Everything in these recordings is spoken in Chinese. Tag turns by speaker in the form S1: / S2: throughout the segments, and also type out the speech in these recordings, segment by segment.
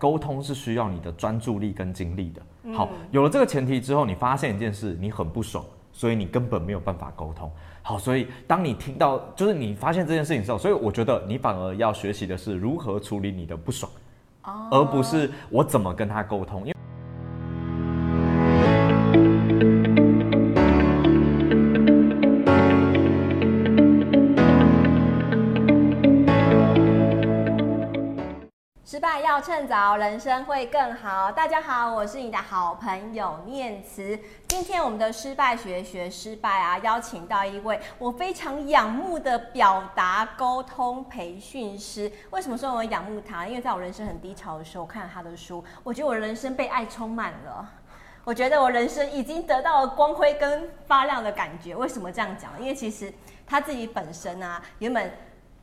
S1: 沟通是需要你的专注力跟精力的。好，有了这个前提之后，你发现一件事，你很不爽，所以你根本没有办法沟通。好，所以当你听到，就是你发现这件事情之后，所以我觉得你反而要学习的是如何处理你的不爽，而不是我怎么跟他沟通，因为。
S2: 趁早，人生会更好。大家好，我是你的好朋友念慈。今天我们的失败学学失败啊，邀请到一位我非常仰慕的表达沟通培训师。为什么说我仰慕他？因为在我人生很低潮的时候，我看了他的书，我觉得我人生被爱充满了。我觉得我人生已经得到了光辉跟发亮的感觉。为什么这样讲？因为其实他自己本身啊，原本。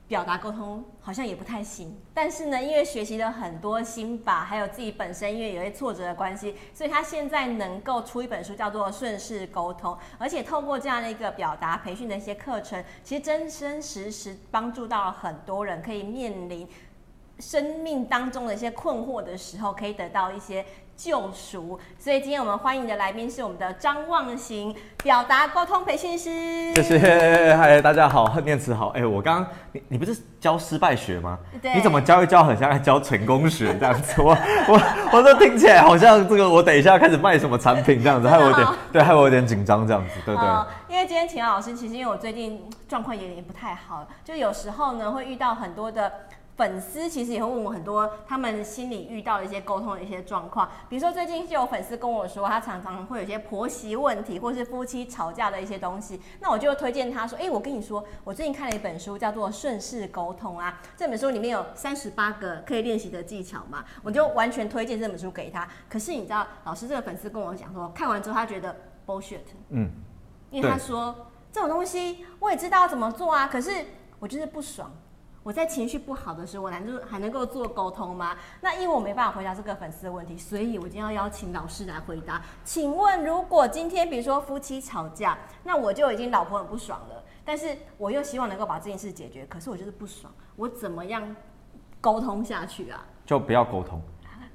S2: 表达沟通好像也不太行，但是呢，因为学习了很多心法，还有自己本身因为有些挫折的关系，所以他现在能够出一本书，叫做《顺势沟通》，而且透过这样的一个表达培训的一些课程，其实真真实实帮助到了很多人，可以面临生命当中的一些困惑的时候，可以得到一些。救赎，所以今天我们欢迎的来宾是我们的张望行表达沟通培训师。
S1: 谢谢，嗨，大家好，念慈好。哎、欸，我刚刚你你不是教失败学吗？
S2: 对。
S1: 你怎么教一教，很像在教成功学这样子？我我我这听起来好像这个，我等一下开始卖什么产品这样子，害我有点对，害我有点紧张这样子，对对、
S2: 呃。因为今天请老师，其实因为我最近状况也有点不太好，就有时候呢会遇到很多的。粉丝其实也会问我很多他们心里遇到的一些沟通的一些状况，比如说最近就有粉丝跟我说，他常常会有一些婆媳问题，或是夫妻吵架的一些东西，那我就推荐他说，哎，我跟你说，我最近看了一本书，叫做《顺势沟通》啊，这本书里面有三十八个可以练习的技巧嘛，我就完全推荐这本书给他。可是你知道，老师这个粉丝跟我讲说，看完之后他觉得 bullshit，嗯，因为他说这种东西我也知道怎么做啊，可是我就是不爽。我在情绪不好的时候，我难道还能够做沟通吗？那因为我没办法回答这个粉丝的问题，所以我今天要邀请老师来回答。请问，如果今天比如说夫妻吵架，那我就已经老婆很不爽了，但是我又希望能够把这件事解决，可是我就是不爽，我怎么样沟通下去啊？
S1: 就不要沟通。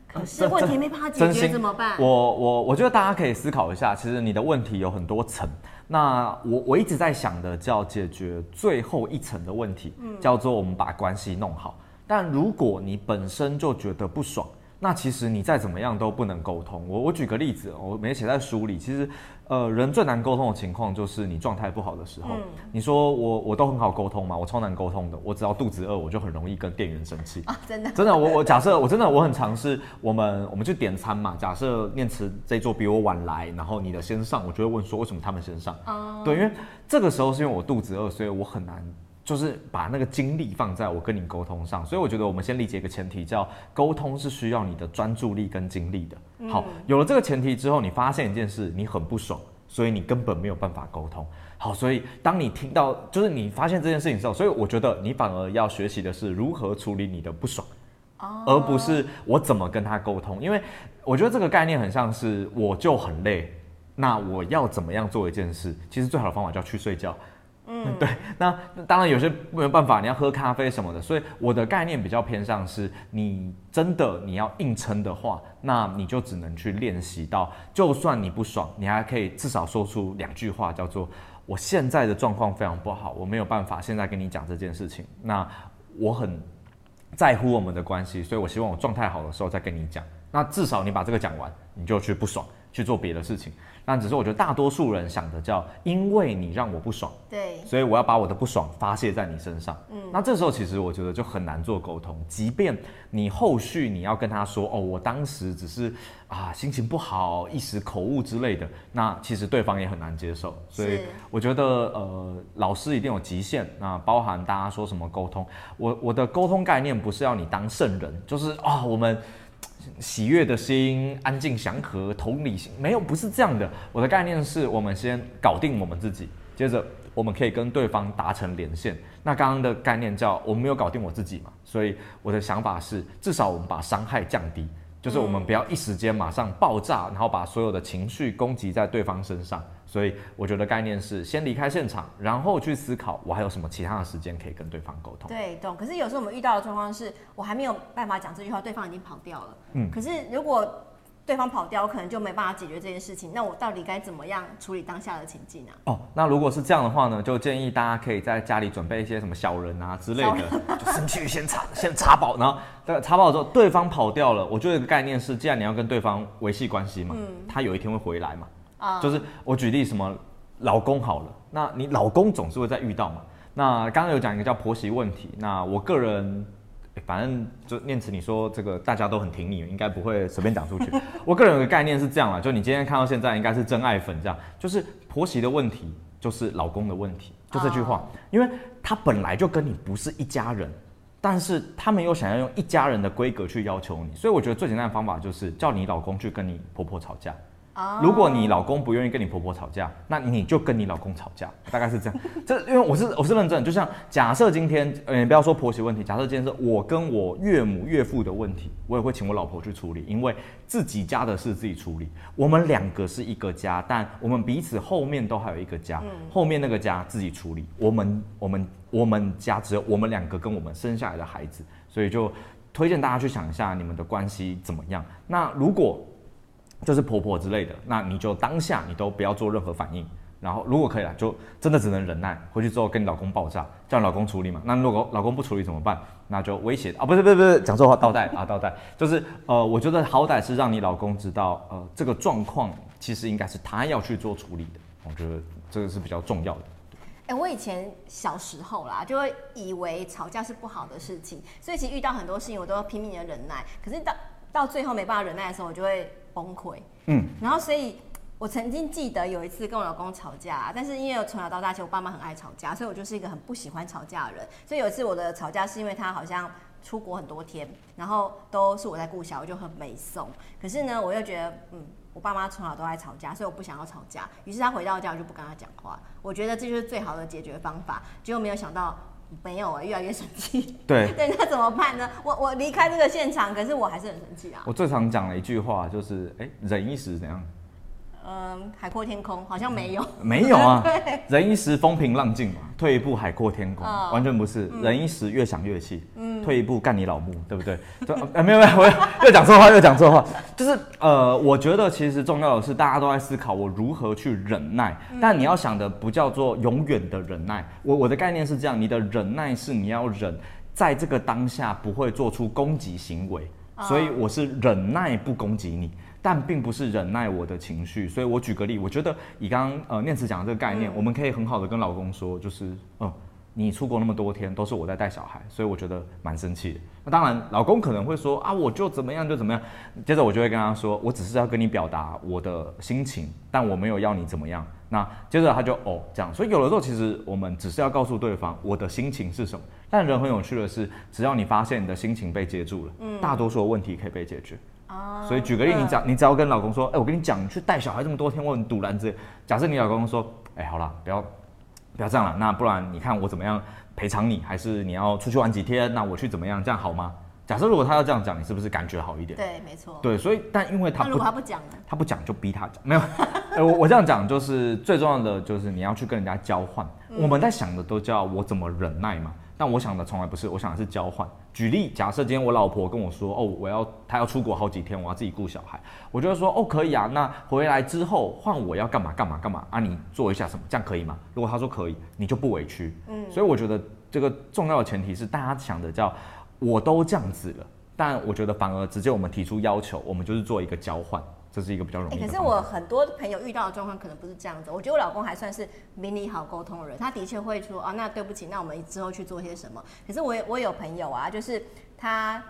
S2: 可是问题没办法解决怎么办？
S1: 我我我觉得大家可以思考一下，其实你的问题有很多层。那我我一直在想的叫解决最后一层的问题，嗯，叫做我们把关系弄好。但如果你本身就觉得不爽，那其实你再怎么样都不能沟通。我我举个例子，我没写在书里，其实。呃，人最难沟通的情况就是你状态不好的时候。嗯、你说我我都很好沟通嘛？我超难沟通的。我只要肚子饿，我就很容易跟店员生气。
S2: 啊，真的？
S1: 真的，我我假设我真的我很尝试，我们我们去点餐嘛。假设念慈这一桌比我晚来，然后你的先上，我就会问说为什么他们先上？哦、对，因为这个时候是因为我肚子饿，所以我很难就是把那个精力放在我跟你沟通上。所以我觉得我们先理解一个前提，叫沟通是需要你的专注力跟精力的。好，有了这个前提之后，你发现一件事，你很不爽。所以你根本没有办法沟通。好，所以当你听到，就是你发现这件事情之后，所以我觉得你反而要学习的是如何处理你的不爽，而不是我怎么跟他沟通。因为我觉得这个概念很像是我就很累，那我要怎么样做一件事？其实最好的方法叫去睡觉。嗯，对，那当然有些没有办法，你要喝咖啡什么的，所以我的概念比较偏向是，你真的你要硬撑的话，那你就只能去练习到，就算你不爽，你还可以至少说出两句话，叫做我现在的状况非常不好，我没有办法现在跟你讲这件事情，那我很在乎我们的关系，所以我希望我状态好的时候再跟你讲，那至少你把这个讲完，你就去不爽。去做别的事情，但只是我觉得大多数人想的叫，因为你让我不爽，
S2: 对，
S1: 所以我要把我的不爽发泄在你身上。嗯，那这时候其实我觉得就很难做沟通，即便你后续你要跟他说，哦，我当时只是啊心情不好，一时口误之类的，那其实对方也很难接受。所以我觉得呃，老师一定有极限，那包含大家说什么沟通，我我的沟通概念不是要你当圣人，就是啊、哦、我们。喜悦的心，安静祥和，同理心，没有，不是这样的。我的概念是我们先搞定我们自己，接着我们可以跟对方达成连线。那刚刚的概念叫我们没有搞定我自己嘛，所以我的想法是，至少我们把伤害降低。就是我们不要一时间马上爆炸，然后把所有的情绪攻击在对方身上。所以我觉得概念是先离开现场，然后去思考我还有什么其他的时间可以跟对方沟通。
S2: 对，懂。可是有时候我们遇到的状况是，我还没有办法讲这句话，对方已经跑掉了。嗯。可是如果对方跑掉，我可能就没办法解决这件事情。那我到底该怎么样处理当下的情境呢？
S1: 哦，那如果是这样的话呢，就建议大家可以在家里准备一些什么小人啊之类的，就先去先插先插爆，然后这个插爆之后，对方跑掉了，我觉得一个概念是，既然你要跟对方维系关系嘛，嗯，他有一天会回来嘛。就是我举例什么老公好了，那你老公总是会再遇到嘛。那刚刚有讲一个叫婆媳问题，那我个人反正就念慈，你说这个大家都很挺你，应该不会随便讲出去。我个人有个概念是这样啦，就你今天看到现在应该是真爱粉这样，就是婆媳的问题就是老公的问题，就这句话，因为他本来就跟你不是一家人，但是他们又想要用一家人的规格去要求你，所以我觉得最简单的方法就是叫你老公去跟你婆婆吵架。如果你老公不愿意跟你婆婆吵架，那你就跟你老公吵架，大概是这样。这因为我是我是认真，就像假设今天，呃，不要说婆媳问题，假设今天是我跟我岳母岳父的问题，我也会请我老婆去处理，因为自己家的事自己处理。我们两个是一个家，但我们彼此后面都还有一个家，后面那个家自己处理。我们我们我们家只有我们两个跟我们生下来的孩子，所以就推荐大家去想一下你们的关系怎么样。那如果就是婆婆之类的，那你就当下你都不要做任何反应，然后如果可以了，就真的只能忍耐。回去之后跟你老公爆炸，叫你老公处理嘛。那如果老公不处理怎么办？那就威胁啊，不是不是不是，讲错话，倒带啊倒带，就是呃，我觉得好歹是让你老公知道，呃，这个状况其实应该是他要去做处理的。我觉得这个是比较重要的。
S2: 哎、我以前小时候啦，就会以为吵架是不好的事情，所以其实遇到很多事情我都要拼命的忍耐。可是到到最后没办法忍耐的时候，我就会。崩溃，嗯，然后所以，我曾经记得有一次跟我老公吵架，但是因为我从小到大，其实我爸妈很爱吵架，所以我就是一个很不喜欢吵架的人。所以有一次我的吵架是因为他好像出国很多天，然后都是我在顾小，我就很没送。可是呢，我又觉得，嗯，我爸妈从小都爱吵架，所以我不想要吵架。于是他回到家，我就不跟他讲话。我觉得这就是最好的解决方法。结果没有想到。没有啊，越来越生气。
S1: 对，
S2: 对，那怎么办呢？我我离开这个现场，可是我还是很生气啊。
S1: 我最常讲的一句话就是，哎，忍一时怎样？
S2: 嗯，海阔天空好像没有，
S1: 没有啊。忍一时风平浪静嘛，退一步海阔天空，完全不是。忍一时越想越气，退一步干你老母，对不对？就呃没有没有，我又讲错话又讲错话，就是呃，我觉得其实重要的是大家都在思考我如何去忍耐，但你要想的不叫做永远的忍耐。我我的概念是这样，你的忍耐是你要忍在这个当下不会做出攻击行为，所以我是忍耐不攻击你。但并不是忍耐我的情绪，所以我举个例，我觉得以刚刚呃念慈讲的这个概念，嗯、我们可以很好的跟老公说，就是嗯、呃，你出国那么多天都是我在带小孩，所以我觉得蛮生气的。那当然，老公可能会说啊，我就怎么样就怎么样。接着我就会跟他说，我只是要跟你表达我的心情，但我没有要你怎么样。那接着他就哦这样，所以有的时候其实我们只是要告诉对方我的心情是什么。但人很有趣的是，只要你发现你的心情被接住了，嗯，大多数的问题可以被解决。所以举个例，你讲，你只要跟老公说，哎，我跟你讲，你去带小孩这么多天，我很堵然之类。假设你老公说，哎，好了，不要，不要这样了，那不然你看我怎么样赔偿你，还是你要出去玩几天，那我去怎么样，这样好吗？假设如果他要这样讲，你是不是感觉好一点？
S2: 对，没错。
S1: 对，所以但因为他不，
S2: 如果他不讲呢？
S1: 他不讲就逼他讲，没有。我我这样讲就是最重要的，就是你要去跟人家交换。我们在想的都叫我怎么忍耐嘛。但我想的从来不是，我想的是交换。举例，假设今天我老婆跟我说，哦，我要她要出国好几天，我要自己顾小孩，我就会说，哦，可以啊。那回来之后换我要干嘛干嘛干嘛啊？你做一下什么，这样可以吗？如果她说可以，你就不委屈。嗯，所以我觉得这个重要的前提是大家想的叫我都这样子了，但我觉得反而直接我们提出要求，我们就是做一个交换。这是一个比较容易的。
S2: 可是我很多朋友遇到的状况可能不是这样子。我觉得我老公还算是明理好沟通的人，他的确会说啊，那对不起，那我们之后去做些什么。可是我我有朋友啊，就是她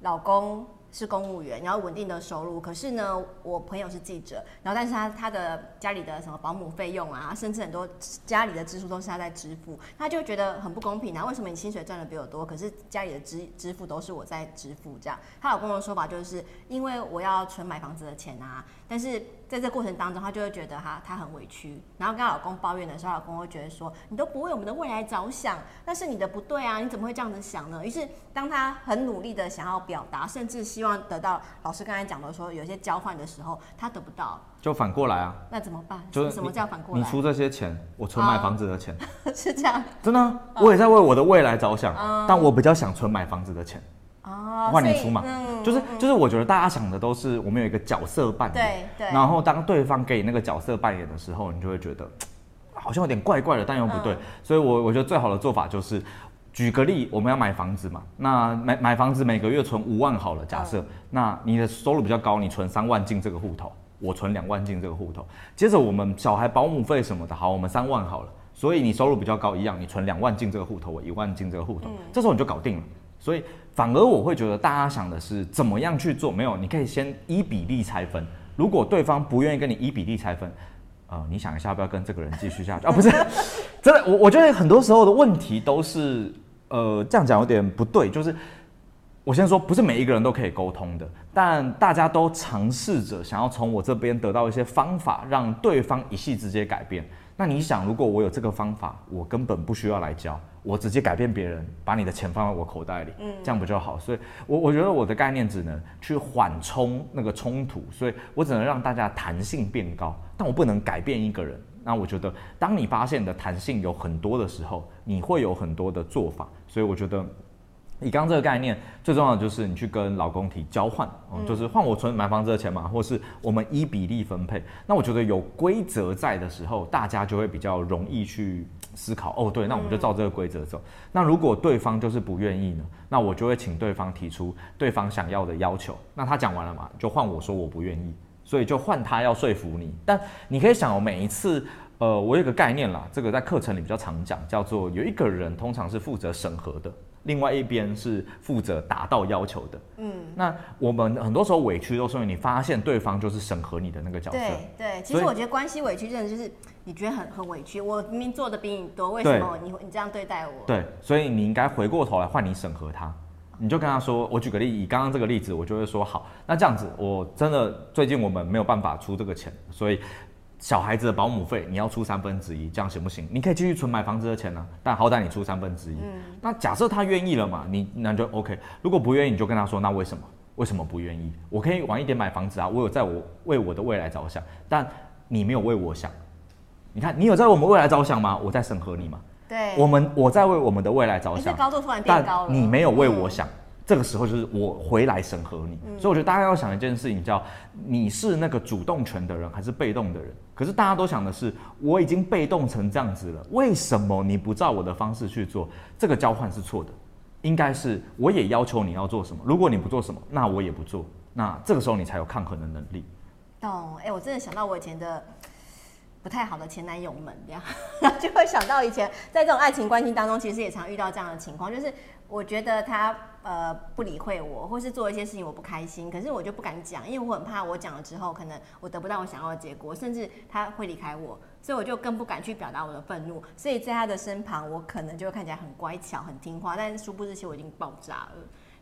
S2: 老公。是公务员，然后稳定的收入。可是呢，我朋友是记者，然后但是他他的家里的什么保姆费用啊，甚至很多家里的支出都是他在支付，他就觉得很不公平啊。为什么你薪水赚的比我多，可是家里的支支付都是我在支付？这样，她老公的说法就是因为我要存买房子的钱啊，但是在这过程当中，她就会觉得哈，她很委屈。然后跟她老公抱怨的时候，老公会觉得说，你都不为我们的未来着想，那是你的不对啊，你怎么会这样子想呢？于是当她很努力的想要表达，甚至希望得到老师刚才讲的说有些交换的时候，她得不到，
S1: 就反过来啊。
S2: 那怎么办？
S1: 就是
S2: 什么叫反过来？
S1: 你出这些钱，我存买房子的钱，
S2: 哦、是这样。
S1: 真的、啊，我也在为我的未来着想，嗯、但我比较想存买房子的钱。
S2: 哦，
S1: 换你出嘛，嗯、就是就是，我觉得大家想的都是我们有一个角色扮演，
S2: 对对。
S1: 然后当对方给你那个角色扮演的时候，你就会觉得 好像有点怪怪的，但又不对。嗯、所以我我觉得最好的做法就是，举个例，我们要买房子嘛，那买买房子每个月存五万好了，假设，嗯、那你的收入比较高，你存三万进这个户头，我存两万进这个户头。接着我们小孩保姆费什么的，好，我们三万好了，所以你收入比较高一样，你存两万进这个户头，我一万进这个户头，嗯、这时候你就搞定了。所以反而我会觉得大家想的是怎么样去做？没有，你可以先一比例拆分。如果对方不愿意跟你一比例拆分，呃，你想一下要不要跟这个人继续下去？啊，不是，真的，我我觉得很多时候的问题都是，呃，这样讲有点不对。就是我先说，不是每一个人都可以沟通的，但大家都尝试着想要从我这边得到一些方法，让对方一夕之间改变。那你想，如果我有这个方法，我根本不需要来教。我直接改变别人，把你的钱放在我口袋里，嗯，这样不就好？所以我，我我觉得我的概念只能去缓冲那个冲突，所以我只能让大家弹性变高，但我不能改变一个人。那我觉得，当你发现你的弹性有很多的时候，你会有很多的做法。所以，我觉得。以刚刚这个概念，最重要的就是你去跟老公提交换，嗯，就是换我存买房子的钱嘛，或是我们依比例分配。那我觉得有规则在的时候，大家就会比较容易去思考。哦，对，那我们就照这个规则走。那如果对方就是不愿意呢？那我就会请对方提出对方想要的要求。那他讲完了嘛，就换我说我不愿意，所以就换他要说服你。但你可以想哦，每一次，呃，我有个概念啦，这个在课程里比较常讲，叫做有一个人通常是负责审核的。另外一边是负责达到要求的，嗯，那我们很多时候委屈都是因为你发现对方就是审核你的那个角色，
S2: 对对。其实我觉得关系委屈真的就是你觉得很很委屈，我明明做的比你多，为什么你你这样对待我？
S1: 对，所以你应该回过头来换你审核他，你就跟他说，我举个例，以刚刚这个例子，我就会说好，那这样子，我真的最近我们没有办法出这个钱，所以。小孩子的保姆费你要出三分之一，这样行不行？你可以继续存买房子的钱呢、啊，但好歹你出三分之一。嗯，那假设他愿意了嘛，你那就 OK。如果不愿意，你就跟他说，那为什么？为什么不愿意？我可以晚一点买房子啊，我有在我为我的未来着想，但你没有为我想。你看，你有在我们未来着想吗？我在审核你吗？
S2: 对，
S1: 我们我在为我们的未来着想。
S2: 高度突然变高了，
S1: 但你没有为我想。嗯这个时候就是我回来审核你，嗯、所以我觉得大家要想一件事情，叫你是那个主动权的人还是被动的人？可是大家都想的是，我已经被动成这样子了，为什么你不照我的方式去做？这个交换是错的，应该是我也要求你要做什么，如果你不做什么，那我也不做，那这个时候你才有抗衡的能力。
S2: 懂？哎，我真的想到我以前的。不太好的前男友们，这样就会想到以前在这种爱情关系当中，其实也常遇到这样的情况，就是我觉得他呃不理会我，或是做一些事情我不开心，可是我就不敢讲，因为我很怕我讲了之后，可能我得不到我想要的结果，甚至他会离开我，所以我就更不敢去表达我的愤怒。所以在他的身旁，我可能就看起来很乖巧、很听话，但是殊不知其实我已经爆炸了。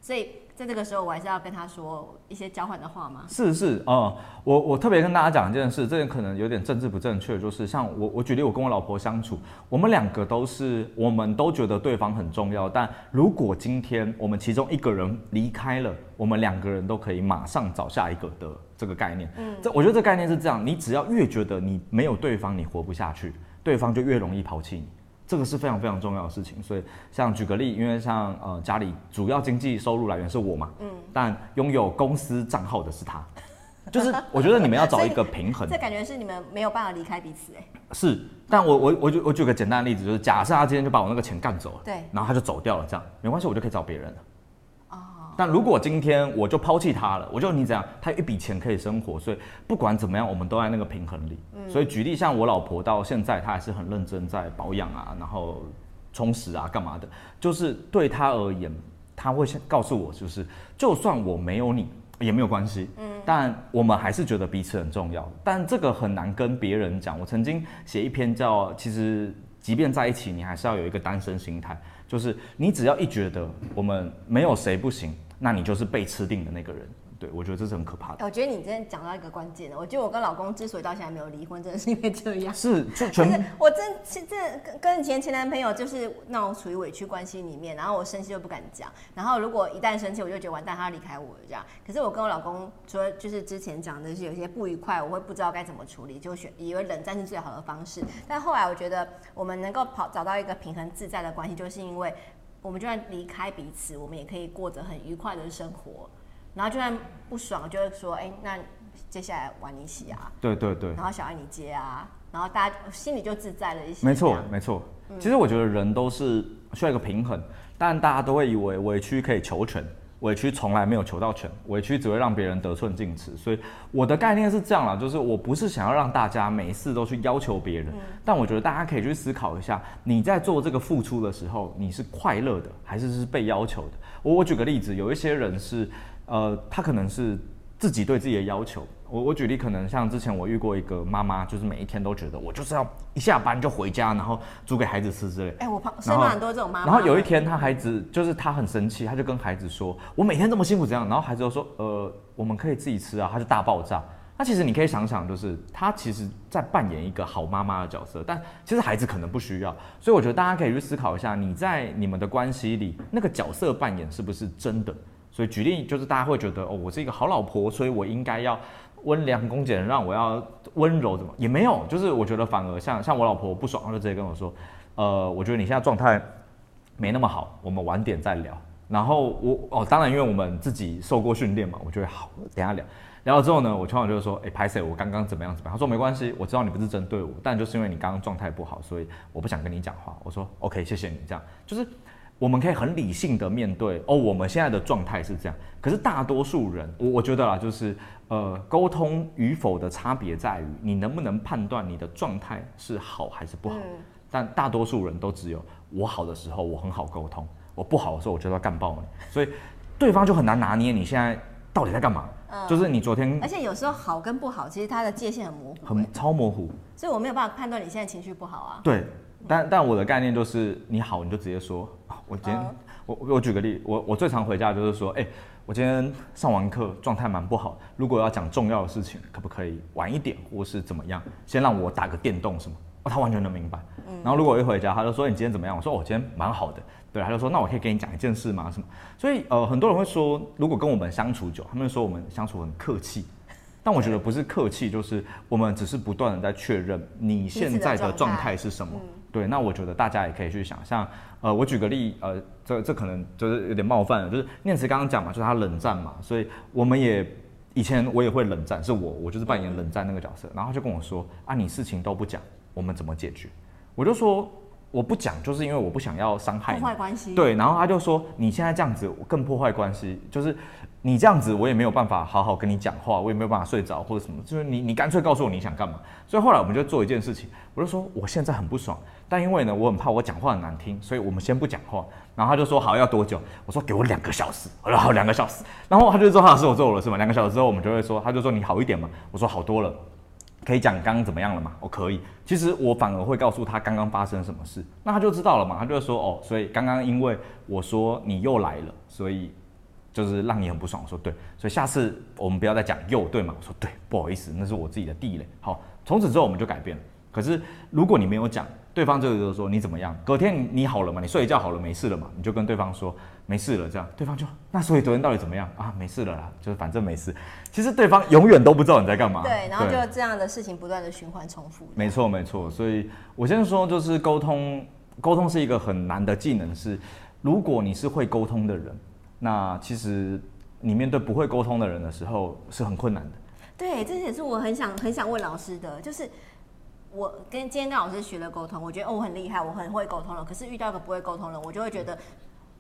S2: 所以在这个时候，我还是要跟他说一些交换的话吗？
S1: 是是哦、嗯，我我特别跟大家讲一件事，这件可能有点政治不正确，就是像我我举例，我跟我老婆相处，我们两个都是，我们都觉得对方很重要，但如果今天我们其中一个人离开了，我们两个人都可以马上找下一个的这个概念。嗯，这我觉得这概念是这样，你只要越觉得你没有对方，你活不下去，对方就越容易抛弃你。这个是非常非常重要的事情，所以像举个例，因为像呃家里主要经济收入来源是我嘛，嗯，但拥有公司账号的是他，就是我觉得你们要找一个平衡。
S2: 这感觉是你们没有办法离开彼此哎。
S1: 是，但我我我举我举个简单的例子，就是假设他今天就把我那个钱干走了，
S2: 对，
S1: 然后他就走掉了，这样没关系，我就可以找别人了。但如果今天我就抛弃他了，我就你怎样，他有一笔钱可以生活，所以不管怎么样，我们都在那个平衡里。嗯，所以举例像我老婆到现在，她还是很认真在保养啊，然后充实啊，干嘛的。就是对她而言，她会先告诉我，就是就算我没有你也没有关系。嗯，但我们还是觉得彼此很重要。但这个很难跟别人讲。我曾经写一篇叫《其实即便在一起，你还是要有一个单身心态》，就是你只要一觉得我们没有谁不行。那你就是被吃定的那个人，对，我觉得这是很可怕的。
S2: 我觉得你今天讲到一个关键的，我觉得我跟老公之所以到现在没有离婚，真的是因为这样。
S1: 是，就全是
S2: 我真是这跟以前前男朋友就是那种处于委屈关系里面，然后我生气又不敢讲，然后如果一旦生气，我就觉得完蛋，他要离开我这样。可是我跟我老公说，就是之前讲的是有些不愉快，我会不知道该怎么处理，就选以为冷战是最好的方式。但后来我觉得我们能够跑找到一个平衡自在的关系，就是因为我们就算离开彼此，我们也可以过着很愉快的生活。然后就算不爽，就会说，哎，那接下来玩你洗啊，
S1: 对对对，
S2: 然后小爱你接啊，然后大家心里就自在了一些。
S1: 没错没错，其实我觉得人都是需要一个平衡，但大家都会以为委屈可以求全，委屈从来没有求到全，委屈只会让别人得寸进尺。所以我的概念是这样啦，就是我不是想要让大家每一次都去要求别人，但我觉得大家可以去思考一下，你在做这个付出的时候，你是快乐的还是是被要求的？我我举个例子，有一些人是。呃，他可能是自己对自己的要求。我我举例，可能像之前我遇过一个妈妈，就是每一天都觉得我就是要一下班就回家，然后煮给孩子吃之类。
S2: 哎、欸，我旁身边很多这种妈妈。
S1: 然后有一天，他孩子就是他很生气，他就跟孩子说：“我每天这么辛苦，怎样？”然后孩子就说：“呃，我们可以自己吃啊。”他就大爆炸。那其实你可以想想，就是他其实在扮演一个好妈妈的角色，但其实孩子可能不需要。所以我觉得大家可以去思考一下，你在你们的关系里，那个角色扮演是不是真的？所以举例就是，大家会觉得哦，我是一个好老婆，所以我应该要温良恭俭让，我要温柔，怎么也没有。就是我觉得反而像像我老婆不爽，她就直接跟我说，呃，我觉得你现在状态没那么好，我们晚点再聊。然后我哦，当然因为我们自己受过训练嘛，我觉得好，等下聊。聊了之后呢，我通常就是说，哎，拍谁，我刚刚怎么样怎么样？他说没关系，我知道你不是针对我，但就是因为你刚刚状态不好，所以我不想跟你讲话。我说 OK，谢谢你，这样就是。我们可以很理性的面对哦，我们现在的状态是这样。可是大多数人，我我觉得啦，就是呃，沟通与否的差别在于你能不能判断你的状态是好还是不好。嗯、但大多数人都只有我好的时候我很好沟通，我不好的时候我就要干爆你，所以对方就很难拿捏你现在到底在干嘛。嗯、就是你昨天，
S2: 而且有时候好跟不好，其实它的界限很模糊，
S1: 很超模糊，
S2: 所以我没有办法判断你现在情绪不好啊。
S1: 对。但但我的概念就是，你好你就直接说，我今天、uh. 我我举个例，我我最常回家就是说，哎、欸，我今天上完课状态蛮不好，如果要讲重要的事情，可不可以晚一点，或是怎么样，先让我打个电动什么？哦，他完全能明白。嗯、然后如果我一回家，他就说你今天怎么样？我说我今天蛮好的。对，他就说那我可以跟你讲一件事吗？什么？所以呃，很多人会说，如果跟我们相处久，他们说我们相处很客气。但我觉得不是客气，就是我们只是不断的在确认你现在的状态是什么。对，那我觉得大家也可以去想象，呃，我举个例，呃，这这可能就是有点冒犯了，就是念慈刚刚讲嘛，就是他冷战嘛，所以我们也以前我也会冷战，是我我就是扮演冷战那个角色，然后他就跟我说啊，你事情都不讲，我们怎么解决？我就说我不讲，就是因为我不想要伤害你，
S2: 破坏关系。
S1: 对，然后他就说你现在这样子更破坏关系，就是。你这样子，我也没有办法好好跟你讲话，我也没有办法睡着或者什么，就是你，你干脆告诉我你想干嘛。所以后来我们就做一件事情，我就说我现在很不爽，但因为呢，我很怕我讲话很难听，所以我们先不讲话。然后他就说好，要多久？我说给我两个小时。我说好，两个小时。然后他就说好，是我做了是吗？两个小时之后我们就会说，他就说你好一点嘛。我说好多了，可以讲刚刚怎么样了吗？我可以。其实我反而会告诉他刚刚发生什么事，那他就知道了嘛。他就说哦，所以刚刚因为我说你又来了，所以。就是让你很不爽，我说对，所以下次我们不要再讲又对吗？我说对，不好意思，那是我自己的地雷。好，从此之后我们就改变了。可是如果你没有讲，对方这个就是说你怎么样？隔天你好了吗？你睡一觉好了没事了嘛？你就跟对方说没事了，这样对方就那所以昨天到底怎么样啊？没事了啦，就是反正没事。其实对方永远都不知道你在干嘛。
S2: 对，然后就这样的事情不断的循环重复。
S1: 没错没错，所以我先说就是沟通，沟通是一个很难的技能，是如果你是会沟通的人。那其实你面对不会沟通的人的时候是很困难的。
S2: 对，这也是我很想很想问老师的，就是我跟今天跟老师学了沟通，我觉得哦我很厉害，我很会沟通了。可是遇到一个不会沟通的人，我就会觉得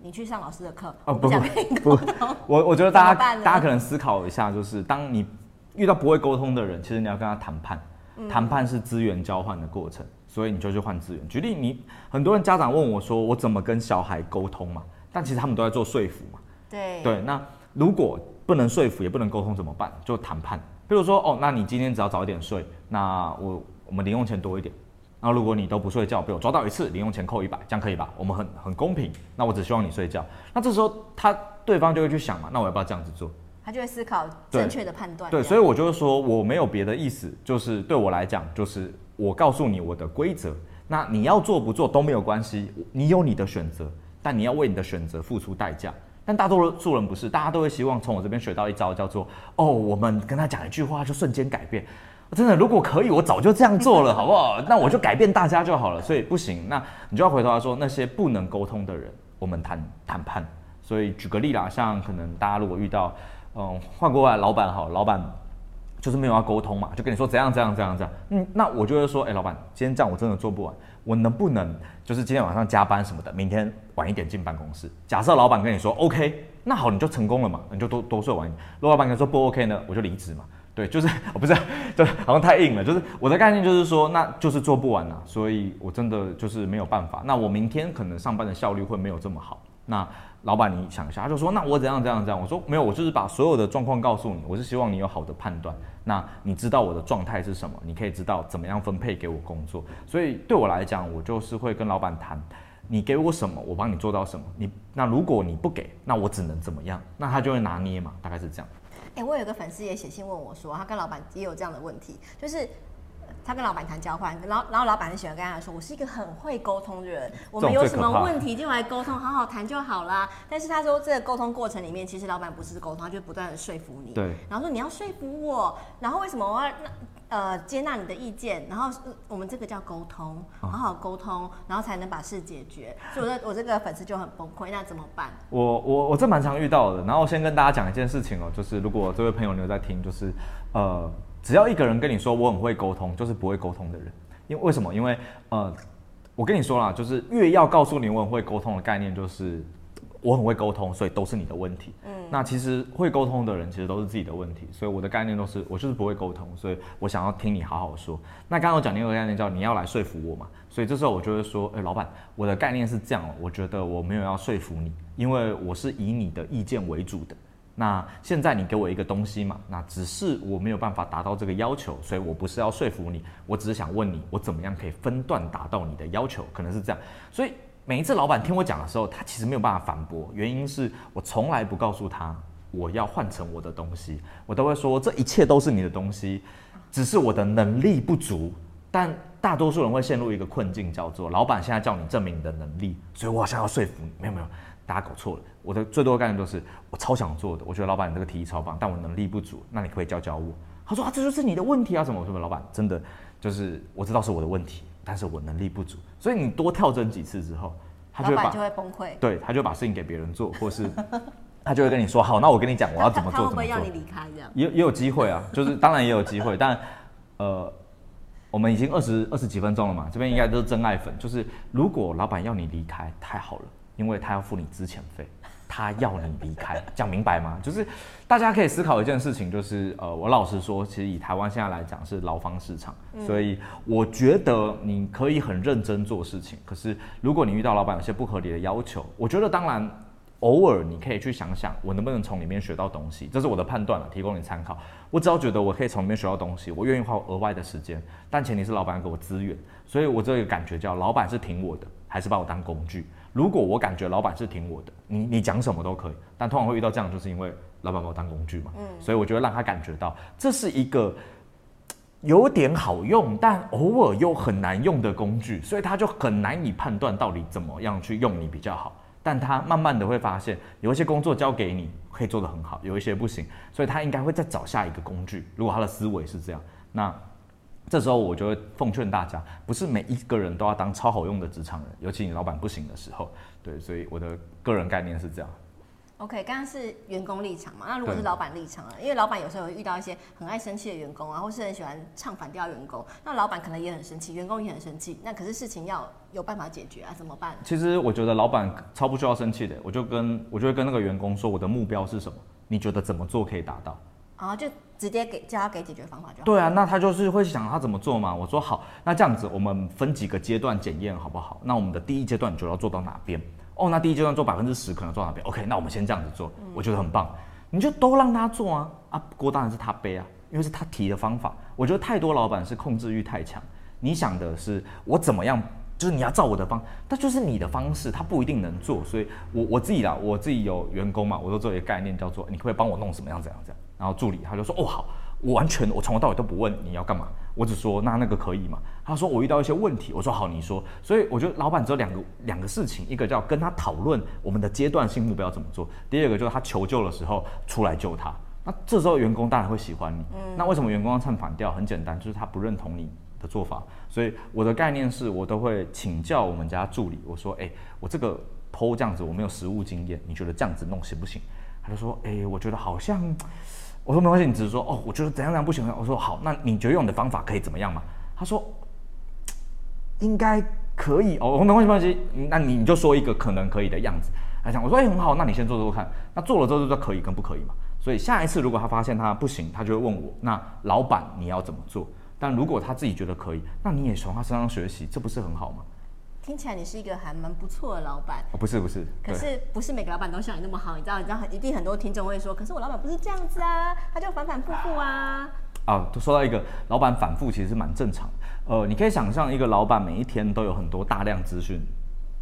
S2: 你去上老师的课，哦不想跟你沟通。
S1: 我我觉得大家大家可能思考一下，就是当你遇到不会沟通的人，其实你要跟他谈判，谈判是资源交换的过程，所以你就去换资源。举例，你很多人家长问我说，我怎么跟小孩沟通嘛？但其实他们都在做说服嘛。
S2: 对
S1: 对，那如果不能说服也不能沟通怎么办？就谈判。比如说，哦，那你今天只要早一点睡，那我我们零用钱多一点。那如果你都不睡觉，被我抓到一次，零用钱扣一百，这样可以吧？我们很很公平。那我只希望你睡觉。那这时候他对方就会去想嘛，那我要不要这样子做？
S2: 他就会思考正确的判断。
S1: 对，所以我就是说我没有别的意思，就是对我来讲，就是我告诉你我的规则，那你要做不做都没有关系，你有你的选择，但你要为你的选择付出代价。但大多数人不是，大家都会希望从我这边学到一招，叫做哦，我们跟他讲一句话就瞬间改变。真的，如果可以，我早就这样做了，好 不好？那我就改变大家就好了。所以不行，那你就要回头来说，那些不能沟通的人，我们谈谈判。所以举个例啦，像可能大家如果遇到，嗯，换过来老板好，老板就是没有要沟通嘛，就跟你说怎样怎样怎样怎样。嗯，那我就会说，哎，老板，今天这样我真的做不完，我能不能就是今天晚上加班什么的，明天晚一点进办公室？假设老板跟你说 OK，那好，你就成功了嘛，你就多多睡晚一点。如果老板跟你说不 OK 呢，我就离职嘛。对，就是我 不是，对，好像太硬了。就是我的概念就是说，那就是做不完了，所以我真的就是没有办法。那我明天可能上班的效率会没有这么好。那老板你想一下，他就说，那我怎样怎样怎样？我说没有，我就是把所有的状况告诉你，我是希望你有好的判断。那你知道我的状态是什么？你可以知道怎么样分配给我工作。所以对我来讲，我就是会跟老板谈，你给我什么，我帮你做到什么。你那如果你不给，那我只能怎么样？那他就会拿捏嘛，大概是这样。
S2: 哎、欸，我有个粉丝也写信问我说，他跟老板也有这样的问题，就是他跟老板谈交换，然后然后老板很喜欢跟他说，我是一个很会沟通的人，我们有什么问题就来沟通，好好谈就好啦。但是他说这个沟通过程里面，其实老板不是沟通，他就不断的说服你，
S1: 对，
S2: 然后说你要说服我，然后为什么我要那？呃，接纳你的意见，然后我们这个叫沟通，好好沟通，然后才能把事解决。所以我这我这个粉丝就很崩溃，那怎么办？
S1: 我我我这蛮常遇到的。然后先跟大家讲一件事情哦，就是如果这位朋友你有在听，就是呃，只要一个人跟你说我很会沟通，就是不会沟通的人。因为为什么？因为呃，我跟你说啦，就是越要告诉你我很会沟通的概念，就是。我很会沟通，所以都是你的问题。嗯，那其实会沟通的人其实都是自己的问题。所以我的概念都是，我就是不会沟通，所以我想要听你好好说。那刚刚我讲另一个概念叫你要来说服我嘛，所以这时候我就会说，哎，老板，我的概念是这样，我觉得我没有要说服你，因为我是以你的意见为主的。那现在你给我一个东西嘛，那只是我没有办法达到这个要求，所以我不是要说服你，我只是想问你，我怎么样可以分段达到你的要求，可能是这样，所以。每一次老板听我讲的时候，他其实没有办法反驳，原因是我从来不告诉他我要换成我的东西，我都会说这一切都是你的东西，只是我的能力不足。但大多数人会陷入一个困境，叫做老板现在叫你证明你的能力，所以我好像要说服你。没有没有，大家搞错了。我的最多的概念就是我超想做的，我觉得老板你这个提议超棒，但我能力不足，那你可不可以教教我？他说啊，这就是你的问题啊，什么什么？老板真的就是我知道是我的问题。但是我能力不足，所以你多跳针几次之后，他就会把
S2: 就会崩溃，
S1: 对，他就把事情给别人做，或是 他就会跟你说好，那我跟你讲我要怎么做，
S2: 他会不会要你离开这样？
S1: 也也有机会啊，就是当然也有机会，但呃，我们已经二十二十几分钟了嘛，这边应该都是真爱粉，就是如果老板要你离开，太好了，因为他要付你资遣费。他要你离开，讲明白吗？就是大家可以思考一件事情，就是呃，我老实说，其实以台湾现在来讲是劳方市场，嗯、所以我觉得你可以很认真做事情。可是如果你遇到老板有些不合理的要求，我觉得当然偶尔你可以去想想，我能不能从里面学到东西，这是我的判断了，提供你参考。我只要觉得我可以从里面学到东西，我愿意花额外的时间，但前提是老板要给我资源。所以我这个感觉叫老板是挺我的，还是把我当工具？如果我感觉老板是听我的，你你讲什么都可以，但通常会遇到这样，就是因为老板把我当工具嘛。嗯，所以我觉得让他感觉到这是一个有点好用，但偶尔又很难用的工具，所以他就很难以判断到底怎么样去用你比较好。但他慢慢的会发现，有一些工作交给你可以做得很好，有一些不行，所以他应该会再找下一个工具。如果他的思维是这样，那。这时候我就会奉劝大家，不是每一个人都要当超好用的职场人，尤其你老板不行的时候。对，所以我的个人概念是这样。
S2: OK，刚刚是员工立场嘛，那如果是老板立场啊，因为老板有时候会遇到一些很爱生气的员工啊，或是很喜欢唱反调员工，那老板可能也很生气，员工也很生气，那可是事情要有办法解决啊，怎么办？
S1: 其实我觉得老板超不需要生气的，我就跟我就会跟那个员工说，我的目标是什么？你觉得怎么做可以达到？
S2: 啊，就直接给叫他给解决方法就好。
S1: 对啊，那他就是会想他怎么做嘛。我说好，那这样子我们分几个阶段检验好不好？那我们的第一阶段你就要做到哪边？哦，那第一阶段做百分之十可能做哪边？OK，那我们先这样子做，嗯、我觉得很棒。你就都让他做啊，啊锅当然是他背啊，因为是他提的方法。我觉得太多老板是控制欲太强，你想的是我怎么样就是你要照我的方，但就是你的方式，他不一定能做。所以我我自己啦，我自己有员工嘛，我都做一个概念，叫做你会不可以帮我弄什么样怎样怎样。然后助理他就说哦好，我完全我从头到尾都不问你要干嘛，我只说那那个可以吗？他说我遇到一些问题，我说好你说。所以我觉得老板只有两个两个事情，一个叫跟他讨论我们的阶段性目标怎么做，第二个就是他求救的时候出来救他。那这时候员工当然会喜欢你。嗯。那为什么员工要唱反调？很简单，就是他不认同你的做法。所以我的概念是我都会请教我们家助理，我说哎，我这个 PO 这样子我没有实务经验，你觉得这样子弄行不行？他就说哎，我觉得好像。我说没关系，你只是说哦，我觉得怎样怎样不行。我说好，那你觉得用的方法可以怎么样吗？他说应该可以哦，没关系没关系，那你你就说一个可能可以的样子他讲。我说哎很好，那你先做做看。那做了之后就可以跟不可以嘛。所以下一次如果他发现他不行，他就会问我，那老板你要怎么做？但如果他自己觉得可以，那你也从他身上学习，这不是很好吗？
S2: 听起来你是一个还蛮不错的老板
S1: 哦，不是不是，
S2: 可是不是每个老板都像你那么好，你知道？你知道一定很多听众会说，可是我老板不是这样子啊，他就反反复复啊。
S1: 啊，都说到一个老板反复，其实是蛮正常。呃，你可以想象一个老板每一天都有很多大量资讯，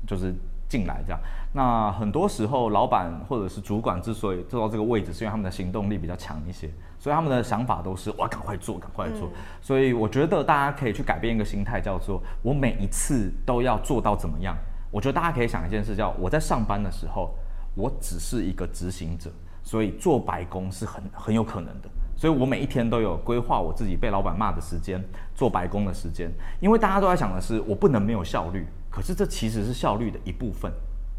S1: 就是。进来这样，那很多时候老板或者是主管之所以做到这个位置，是因为他们的行动力比较强一些，所以他们的想法都是我要赶快做，赶快做。所以我觉得大家可以去改变一个心态，叫做我每一次都要做到怎么样。我觉得大家可以想一件事，叫我在上班的时候，我只是一个执行者，所以做白工是很很有可能的。所以我每一天都有规划我自己被老板骂的时间，做白工的时间，因为大家都在想的是我不能没有效率。可是这其实是效率的一部分，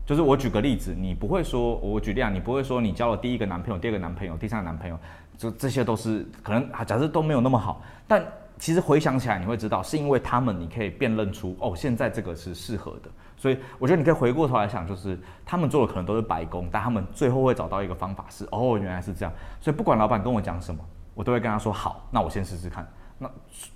S1: 就是我举个例子，你不会说，我举例啊，你不会说你交了第一个男朋友、第二个男朋友、第三个男朋友，就这些都是可能，假设都没有那么好，但其实回想起来，你会知道是因为他们，你可以辨认出哦，现在这个是适合的，所以我觉得你可以回过头来想，就是他们做的可能都是白工，但他们最后会找到一个方法是哦，原来是这样，所以不管老板跟我讲什么，我都会跟他说好，那我先试试看。那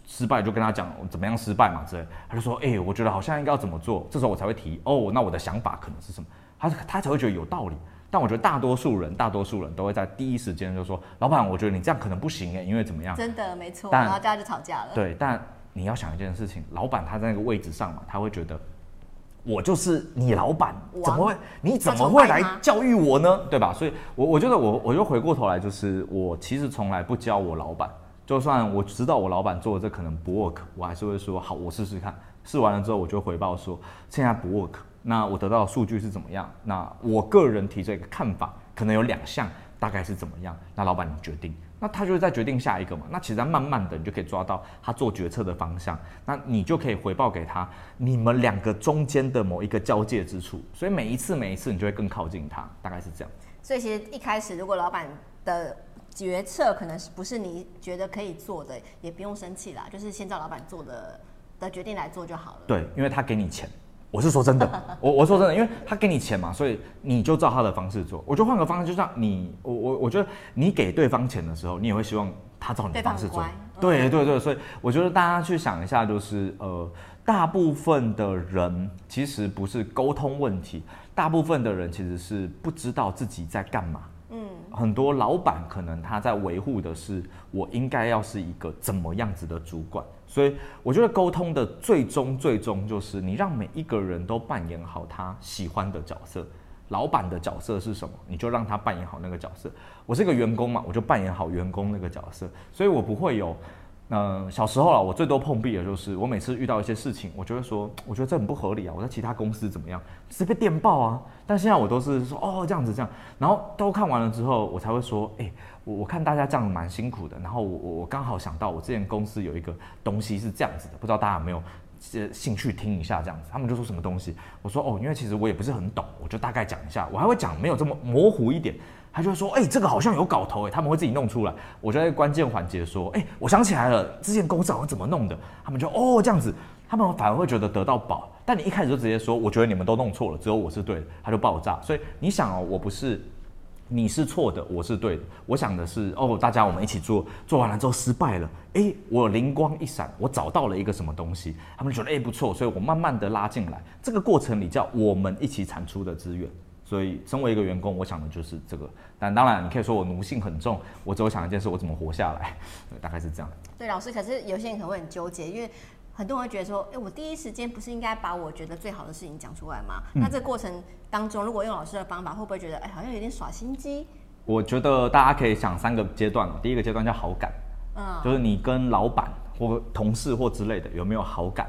S1: 失败就跟他讲怎么样失败嘛之类，他就说，哎、我觉得好像应该要怎么做，这时候我才会提，哦，那我的想法可能是什么，他他才会觉得有道理。但我觉得大多数人，大多数人都会在第一时间就说，老板，我觉得你这样可能不行哎，因为怎么样？
S2: 真的没
S1: 错，
S2: 然后大家就吵架了。
S1: 对，但你要想一件事情，老板他在那个位置上嘛，他会觉得我就是你老板，怎么会？你怎么会来教育我呢？对吧？所以我我觉得我我就回过头来，就是我其实从来不教我老板。就算我知道我老板做的这可能不 work，我还是会说好，我试试看。试完了之后，我就回报说现在不 work。那我得到的数据是怎么样？那我个人提这个看法，可能有两项，大概是怎么样？那老板你决定。那他就是在决定下一个嘛。那其实慢慢的，你就可以抓到他做决策的方向。那你就可以回报给他你们两个中间的某一个交界之处。所以每一次每一次，你就会更靠近他，大概是这样。
S2: 所以其实一开始，如果老板的决策可能是不是你觉得可以做的，也不用生气啦，就是先照老板做的的决定来做就好了。
S1: 对，因为他给你钱，我是说真的，我我说真的，因为他给你钱嘛，所以你就照他的方式做。我就换个方式，就像你，我我我觉得你给对方钱的时候，你也会希望他照你的方式做。对对对，所以我觉得大家去想一下，就是呃，大部分的人其实不是沟通问题，大部分的人其实是不知道自己在干嘛。嗯很多老板可能他在维护的是我应该要是一个怎么样子的主管，所以我觉得沟通的最终最终就是你让每一个人都扮演好他喜欢的角色。老板的角色是什么，你就让他扮演好那个角色。我是个员工嘛，我就扮演好员工那个角色，所以我不会有。嗯、小时候啊，我最多碰壁的就是我每次遇到一些事情，我就会说，我觉得这很不合理啊。我在其他公司怎么样，是被电报啊。但现在我都是说，哦，这样子这样，然后都看完了之后，我才会说，哎、欸，我我看大家这样蛮辛苦的。然后我我刚好想到，我之前公司有一个东西是这样子的，不知道大家有没有兴趣听一下这样子。他们就说什么东西，我说哦，因为其实我也不是很懂，我就大概讲一下，我还会讲没有这么模糊一点。他就说，哎、欸，这个好像有搞头哎，他们会自己弄出来。我就在关键环节说，哎、我想起来了，之前公司好像怎么弄的。他们就哦这样子，他们反而会觉得得到宝。但你一开始就直接说，我觉得你们都弄错了，只有我是对的，他就爆炸。所以你想哦，我不是，你是错的，我是对的。我想的是，哦，大家我们一起做，做完了之后失败了，哎、我灵光一闪，我找到了一个什么东西，他们觉得哎、不错，所以我慢慢的拉进来。这个过程里叫我们一起产出的资源。所以，身为一个员工，我想的就是这个。但当然，你可以说我奴性很重，我只有想一件事：我怎么活下来。大概是这样。
S2: 对，老师，可是有些人可能会很纠结，因为很多人会觉得说，哎、欸，我第一时间不是应该把我觉得最好的事情讲出来吗？
S1: 嗯、
S2: 那这个过程当中，如果用老师的方法，会不会觉得，哎、欸，好像有点耍心机？
S1: 我觉得大家可以想三个阶段，第一个阶段叫好感，嗯，就是你跟老板或同事或之类的有没有好感。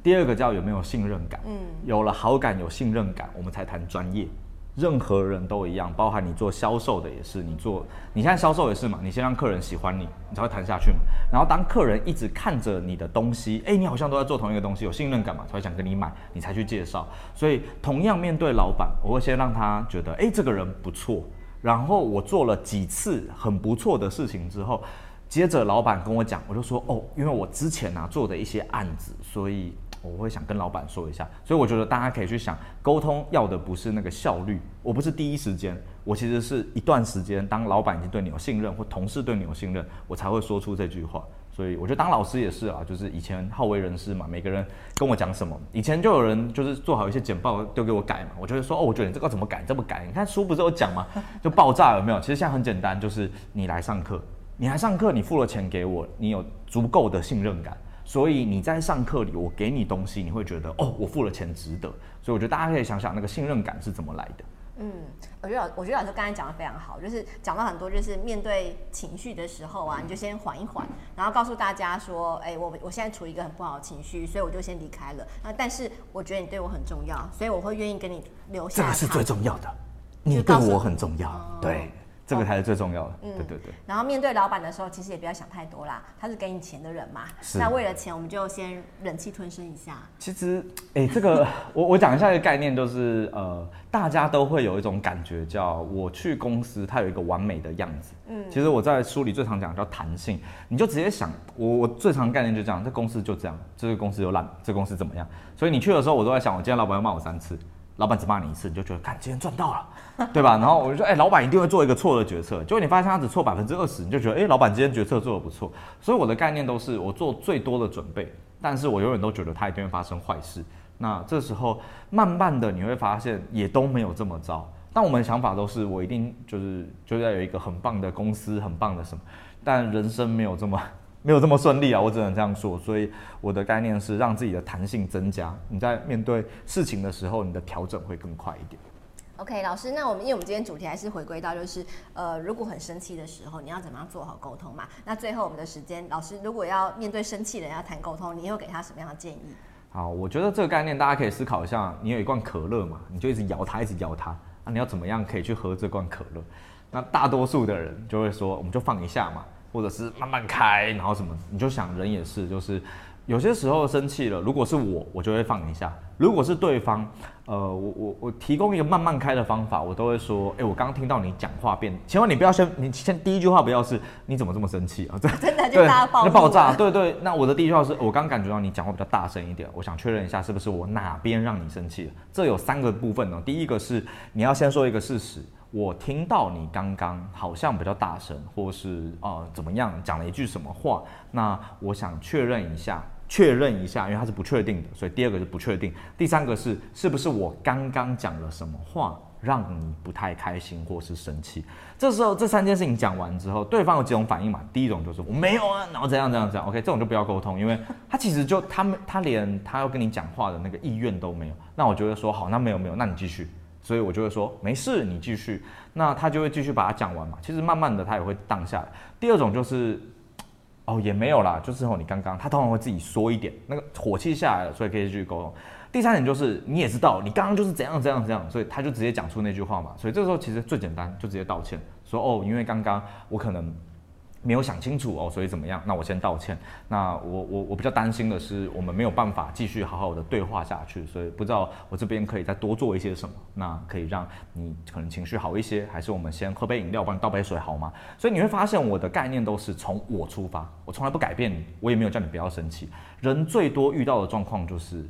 S1: 第二个叫有没有信任感，嗯，有了好感有信任感，我们才谈专业。任何人都一样，包含你做销售的也是，你做你现在销售也是嘛，你先让客人喜欢你，你才会谈下去嘛。然后当客人一直看着你的东西，哎，你好像都在做同一个东西，有信任感嘛，才会想跟你买，你才去介绍。所以同样面对老板，我会先让他觉得，哎，这个人不错。然后我做了几次很不错的事情之后，接着老板跟我讲，我就说，哦，因为我之前啊做的一些案子，所以。我会想跟老板说一下，所以我觉得大家可以去想，沟通要的不是那个效率，我不是第一时间，我其实是一段时间，当老板已经对你有信任，或同事对你有信任，我才会说出这句话。所以我觉得当老师也是啊，就是以前好为人师嘛，每个人跟我讲什么，以前就有人就是做好一些简报丢给我改嘛，我就会说哦，我觉得你这个怎么改，这么改，你看书不是有讲吗？就爆炸有没有？其实现在很简单，就是你来上课，你来上课，你付了钱给我，你有足够的信任感。所以你在上课里，我给你东西，你会觉得哦，我付了钱值得。所以我觉得大家可以想想那个信任感是怎么来的。
S2: 嗯，我觉得老我觉得老师刚才讲的非常好，就是讲到很多，就是面对情绪的时候啊，你就先缓一缓，然后告诉大家说，哎，我我现在处于一个很不好的情绪，所以我就先离开了。那但是我觉得你对我很重要，所以我会愿意跟你留下。
S1: 这个是最重要的，你对我很重要，嗯、对。这个才是最重要的，嗯，对对对。
S2: 然后面对老板的时候，其实也不要想太多啦，他是给你钱的人嘛。是。那为了钱，我们就先忍气吞声一下。
S1: 其实，哎，这个 我我讲一下一个概念，就是呃，大家都会有一种感觉，叫我去公司，它有一个完美的样子。嗯。其实我在书里最常讲叫弹性，你就直接想，我我最常概念就这样，这公司就这样，这个公司有烂，这个公司怎么样？所以你去的时候，我都在想，我今天老板要骂我三次。老板只骂你一次，你就觉得看今天赚到了，对吧？然后我就说，哎、老板一定会做一个错的决策。结果你发现他只错百分之二十，你就觉得，哎、老板今天决策做得不错。所以我的概念都是我做最多的准备，但是我永远都觉得他一定会发生坏事。那这时候慢慢的你会发现也都没有这么糟。但我们的想法都是我一定就是就要有一个很棒的公司，很棒的什么，但人生没有这么。没有这么顺利啊，我只能这样说。所以我的概念是让自己的弹性增加。你在面对事情的时候，你的调整会更快一点。
S2: OK，老师，那我们因为我们今天主题还是回归到就是呃，如果很生气的时候，你要怎么样做好沟通嘛？那最后我们的时间，老师如果要面对生气的人要谈沟通，你又给他什么样的建议？
S1: 好，我觉得这个概念大家可以思考一下。你有一罐可乐嘛，你就一直摇它，一直摇它。那你要怎么样可以去喝这罐可乐？那大多数的人就会说，我们就放一下嘛。或者是慢慢开，然后什么，你就想人也是，就是有些时候生气了，如果是我，我就会放一下；如果是对方，呃，我我我提供一个慢慢开的方法，我都会说，哎，我刚刚听到你讲话变，千万你不要先，你先第一句话不要是你怎么这么生气啊？这
S2: 真的就大爆，
S1: 就爆炸，对对。那我的第一句话是我刚感觉到你讲话比较大声一点，我想确认一下是不是我哪边让你生气了？这有三个部分呢，第一个是你要先说一个事实。我听到你刚刚好像比较大声，或是呃怎么样讲了一句什么话，那我想确认一下，确认一下，因为它是不确定的，所以第二个是不确定，第三个是是不是我刚刚讲了什么话让你不太开心或是生气？这时候这三件事情讲完之后，对方有几种反应嘛？第一种就是我没有啊，然后怎样怎样怎样，OK，这种就不要沟通，因为他其实就他们他连他要跟你讲话的那个意愿都没有，那我觉得说好，那没有没有，那你继续。所以我就会说没事，你继续。那他就会继续把它讲完嘛。其实慢慢的他也会荡下来。第二种就是，哦也没有啦，就是哦你刚刚他通常会自己说一点，那个火气下来了，所以可以继续沟通。第三点就是你也知道你刚刚就是怎样怎样怎样，所以他就直接讲出那句话嘛。所以这时候其实最简单，就直接道歉，说哦因为刚刚我可能。没有想清楚哦，所以怎么样？那我先道歉。那我我我比较担心的是，我们没有办法继续好好的对话下去，所以不知道我这边可以再多做一些什么，那可以让你可能情绪好一些，还是我们先喝杯饮料，帮你倒杯水好吗？所以你会发现我的概念都是从我出发，我从来不改变你，我也没有叫你不要生气。人最多遇到的状况就是。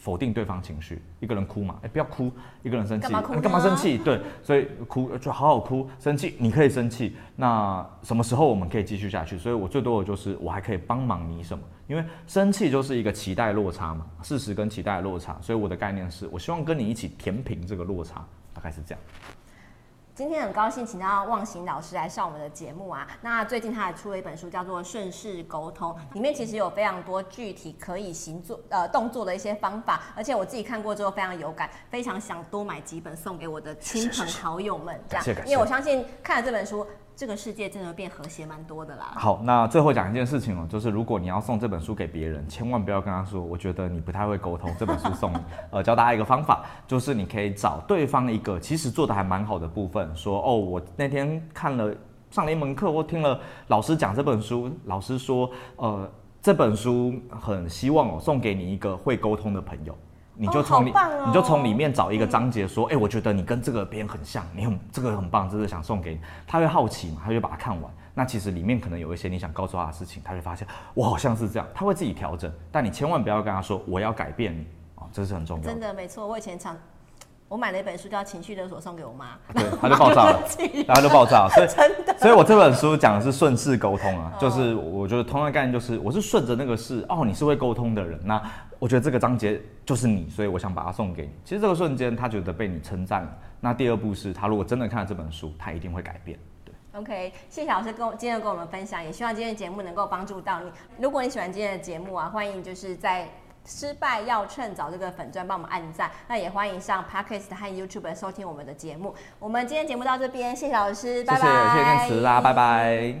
S1: 否定对方情绪，一个人哭嘛，哎，不要哭，一个人生气，干嘛哭？干嘛生气？对，所以哭就好好哭，生气你可以生气，那什么时候我们可以继续下去？所以我最多的就是我还可以帮忙你什么？因为生气就是一个期待落差嘛，事实跟期待的落差，所以我的概念是我希望跟你一起填平这个落差，大概是这样。
S2: 今天很高兴请到望行老师来上我们的节目啊。那最近他还出了一本书，叫做《顺势沟通》，里面其实有非常多具体可以行做呃动作的一些方法，而且我自己看过之后非常有感，非常想多买几本送给我的亲朋好友们，这样，因为我相信看了这本书。这个世界真的变和谐蛮多的啦。
S1: 好，那最后讲一件事情哦，就是如果你要送这本书给别人，千万不要跟他说，我觉得你不太会沟通，这本书送你。呃，教大家一个方法，就是你可以找对方一个其实做的还蛮好的部分，说哦，我那天看了上了一门课，或听了老师讲这本书，老师说，呃，这本书很希望我送给你一个会沟通的朋友。你就从里，哦哦、你就从里面找一个章节说，哎、我觉得你跟这个别人很像，你很这个很棒，这是想送给你。他会好奇嘛，他就把它看完。那其实里面可能有一些你想告诉他的事情，他会发现我好像是这样，他会自己调整。但你千万不要跟他说我要改变你啊，这是很重要的。
S2: 真的没错，我以前常。我买了一本书叫《情绪勒索》，送给我妈，
S1: 对，他就爆炸了，然后就爆炸了。所以，真的，所以我这本书讲的是顺势沟通啊，就是我觉得同样的概念就是，我是顺着那个事哦，你是会沟通的人，那我觉得这个章节就是你，所以我想把它送给你。其实这个瞬间，他觉得被你称赞了。那第二步是他如果真的看了这本书，他一定会改变。对
S2: ，OK，谢谢老师跟我今天跟我们分享，也希望今天的节目能够帮助到你。如果你喜欢今天的节目啊，欢迎就是在。失败要趁早，这个粉钻帮我们按赞，那也欢迎上 Podcast 和 YouTube 收听我们的节目。我们今天节目到这边，谢谢老师，拜拜。
S1: 谢谢电啦，拜拜。